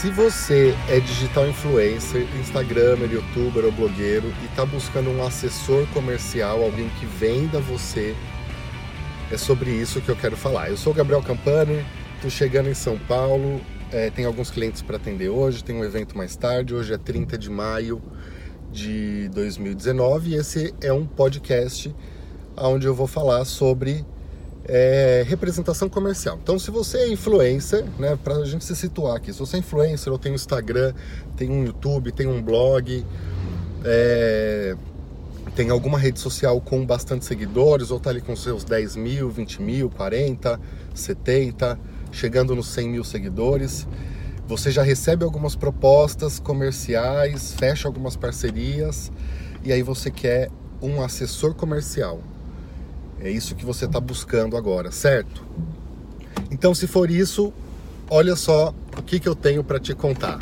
Se você é digital influencer, Instagramer, youtuber ou blogueiro e está buscando um assessor comercial, alguém que venda você, é sobre isso que eu quero falar. Eu sou o Gabriel Campani, estou chegando em São Paulo, é, tem alguns clientes para atender hoje, tem um evento mais tarde, hoje é 30 de maio de 2019 e esse é um podcast onde eu vou falar sobre é, representação comercial. Então, se você é influencer, né, para a gente se situar aqui, se você é influencer ou tem um Instagram, tem um YouTube, tem um blog, é, tem alguma rede social com bastante seguidores, ou está ali com seus 10 mil, 20 mil, 40, 70, chegando nos 100 mil seguidores, você já recebe algumas propostas comerciais, fecha algumas parcerias, e aí você quer um assessor comercial. É isso que você está buscando agora, certo? Então, se for isso, olha só o que, que eu tenho para te contar.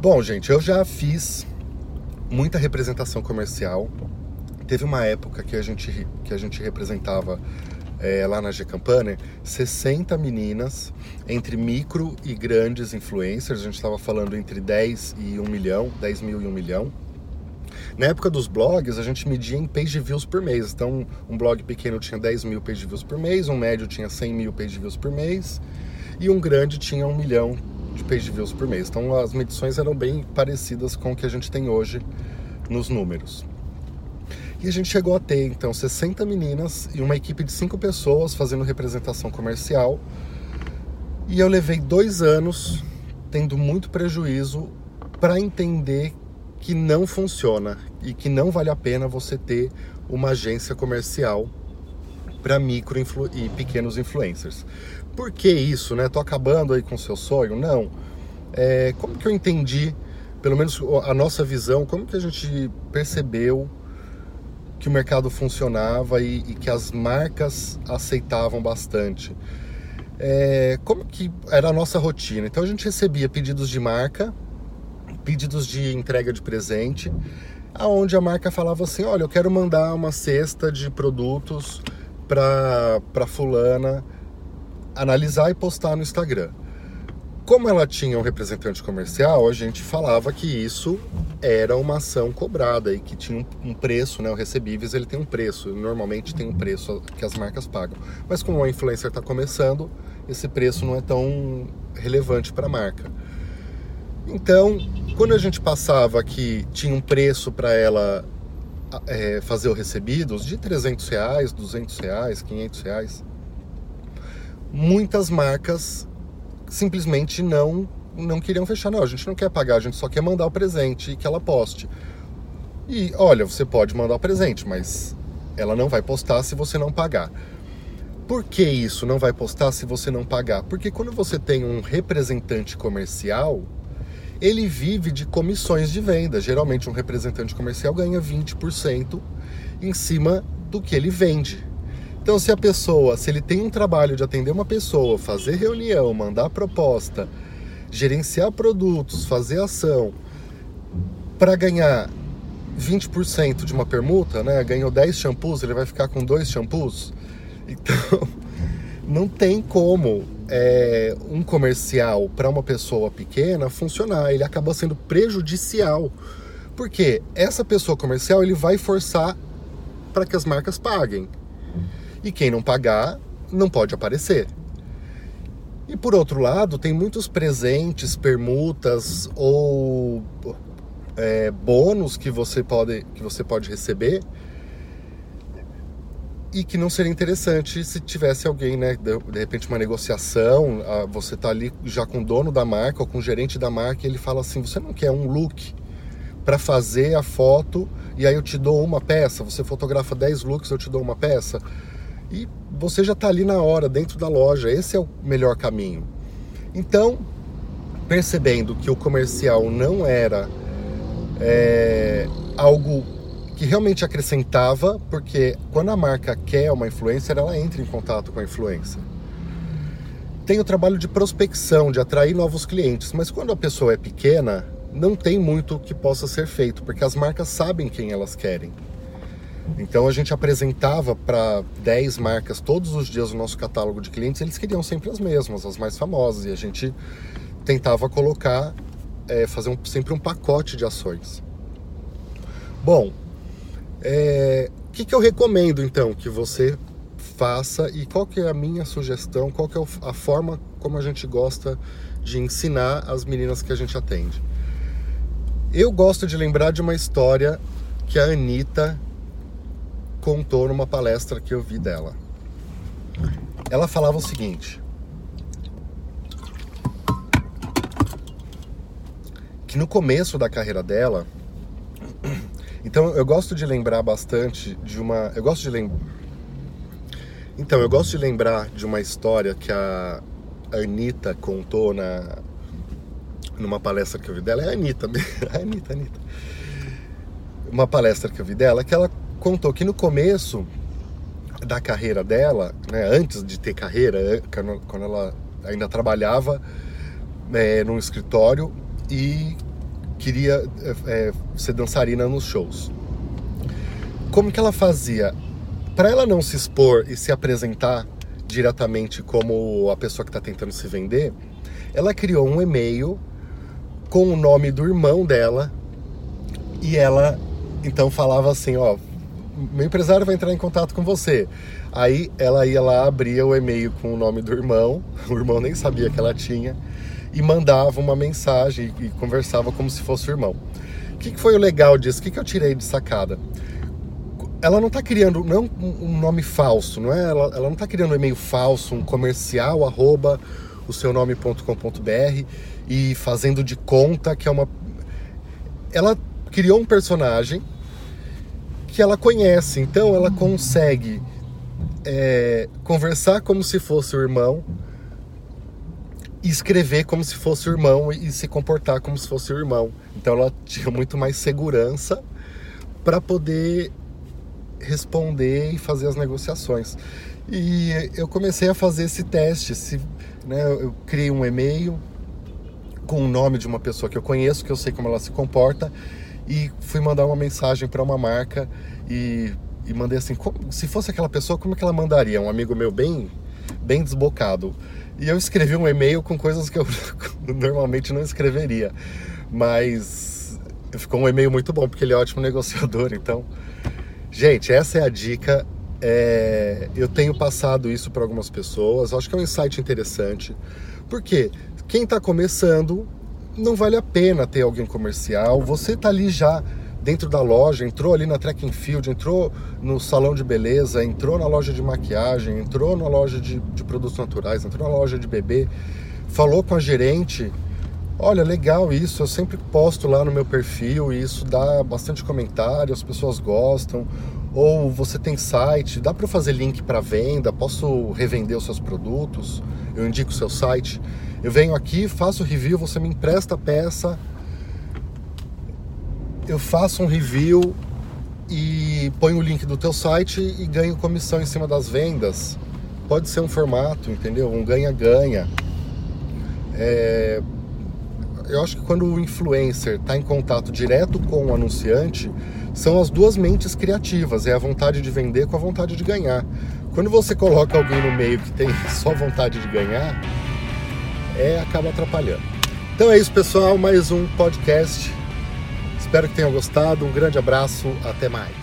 Bom, gente, eu já fiz muita representação comercial. Teve uma época que a gente, que a gente representava é, lá na G-Campana, 60 meninas, entre micro e grandes influencers, a gente estava falando entre 10 e 1 milhão, 10 mil e 1 milhão. Na época dos blogs, a gente media em page views por mês. Então, um blog pequeno tinha 10 mil page views por mês, um médio tinha 100 mil page views por mês, e um grande tinha 1 milhão de page views por mês. Então, as medições eram bem parecidas com o que a gente tem hoje nos números. E a gente chegou a ter então 60 meninas e uma equipe de 5 pessoas fazendo representação comercial. E eu levei dois anos tendo muito prejuízo para entender que não funciona e que não vale a pena você ter uma agência comercial para micro e pequenos influencers. Por que isso, né? Tô acabando aí com o seu sonho? Não. É, como que eu entendi, pelo menos a nossa visão, como que a gente percebeu que o mercado funcionava e, e que as marcas aceitavam bastante. É, como que era a nossa rotina? Então a gente recebia pedidos de marca, pedidos de entrega de presente, aonde a marca falava assim, olha, eu quero mandar uma cesta de produtos para fulana analisar e postar no Instagram. Como ela tinha um representante comercial, a gente falava que isso era uma ação cobrada e que tinha um preço, né? O recebíveis ele tem um preço, normalmente tem um preço que as marcas pagam. Mas como a influencer está começando, esse preço não é tão relevante para a marca. Então, quando a gente passava que tinha um preço para ela é, fazer o recebidos de 300 reais, 200 reais, 500 reais, muitas marcas simplesmente não não queriam fechar. Não, a gente não quer pagar, a gente só quer mandar o presente e que ela poste. E olha, você pode mandar o presente, mas ela não vai postar se você não pagar. Por que isso não vai postar se você não pagar? Porque quando você tem um representante comercial, ele vive de comissões de venda. Geralmente um representante comercial ganha 20% em cima do que ele vende. Então, se a pessoa, se ele tem um trabalho de atender uma pessoa, fazer reunião, mandar proposta, gerenciar produtos, fazer ação, para ganhar 20% de uma permuta, né? Ganhou 10 shampoos, ele vai ficar com dois shampoos. Então, não tem como é, um comercial para uma pessoa pequena funcionar. Ele acaba sendo prejudicial. Porque essa pessoa comercial ele vai forçar para que as marcas paguem. E quem não pagar não pode aparecer. E por outro lado, tem muitos presentes, permutas ou é, bônus que você pode, que você pode receber e que não seria interessante se tivesse alguém, né, de, repente uma negociação, você tá ali já com o dono da marca ou com o gerente da marca e ele fala assim, você não quer um look para fazer a foto e aí eu te dou uma peça, você fotografa 10 looks, eu te dou uma peça e você já está ali na hora, dentro da loja. Esse é o melhor caminho. Então, percebendo que o comercial não era é, algo que realmente acrescentava, porque quando a marca quer uma influencer, ela entra em contato com a influencer. Tem o trabalho de prospecção, de atrair novos clientes, mas quando a pessoa é pequena, não tem muito que possa ser feito, porque as marcas sabem quem elas querem. Então a gente apresentava para 10 marcas todos os dias o nosso catálogo de clientes, eles queriam sempre as mesmas, as mais famosas, e a gente tentava colocar, é, fazer um, sempre um pacote de ações. Bom, o é, que, que eu recomendo então que você faça e qual que é a minha sugestão, qual que é a forma como a gente gosta de ensinar as meninas que a gente atende. Eu gosto de lembrar de uma história que a Anitta contou numa palestra que eu vi dela. Ela falava o seguinte: que no começo da carreira dela, então eu gosto de lembrar bastante de uma, eu gosto de lembrar então, eu gosto de lembrar de uma história que a Anitta contou na, numa palestra que eu vi dela. É a Anitta, a Anitta, a Anitta. Uma palestra que eu vi dela, que ela contou que no começo da carreira dela, né, antes de ter carreira, quando ela ainda trabalhava é, num escritório e queria é, ser dançarina nos shows. Como que ela fazia? Para ela não se expor e se apresentar diretamente como a pessoa que está tentando se vender, ela criou um e-mail com o nome do irmão dela e ela então falava assim, ó, meu empresário vai entrar em contato com você. Aí ela ia lá, abria o e-mail com o nome do irmão, o irmão nem sabia que ela tinha, e mandava uma mensagem e conversava como se fosse o irmão. O que, foi o legal disso? O que, que eu tirei de sacada? Ela não está criando não um nome falso, não é? Ela, ela não está criando um e-mail falso, um comercial arroba o seu nome.com.br e fazendo de conta que é uma. Ela criou um personagem que ela conhece, então ela consegue é, conversar como se fosse o irmão, escrever como se fosse o irmão e se comportar como se fosse o irmão. Então ela tinha muito mais segurança para poder responder e fazer as negociações. E eu comecei a fazer esse teste. Se, né, eu criei um e-mail com o nome de uma pessoa que eu conheço, que eu sei como ela se comporta, e fui mandar uma mensagem para uma marca e, e mandei assim: como, se fosse aquela pessoa, como é que ela mandaria? Um amigo meu bem, bem desbocado. E eu escrevi um e-mail com coisas que eu normalmente não escreveria. Mas ficou um e-mail muito bom, porque ele é um ótimo negociador. Então, gente, essa é a dica. É, eu tenho passado isso para algumas pessoas. Acho que é um insight interessante. Porque quem está começando, não vale a pena ter alguém comercial. Você está ali já dentro da loja, entrou ali na track and field, entrou no salão de beleza, entrou na loja de maquiagem, entrou na loja de, de produtos naturais, entrou na loja de bebê, falou com a gerente. Olha, legal isso, eu sempre posto lá no meu perfil e isso dá bastante comentário, as pessoas gostam. Ou você tem site, dá para fazer link para venda, posso revender os seus produtos, eu indico o seu site. Eu venho aqui, faço review, você me empresta a peça, eu faço um review e ponho o link do teu site e ganho comissão em cima das vendas. Pode ser um formato, entendeu? Um ganha-ganha. É... Eu acho que quando o influencer está em contato direto com o anunciante, são as duas mentes criativas, é a vontade de vender com a vontade de ganhar. Quando você coloca alguém no meio que tem só vontade de ganhar, é acaba atrapalhando. Então é isso, pessoal, mais um podcast Espero que tenham gostado. Um grande abraço. Até mais.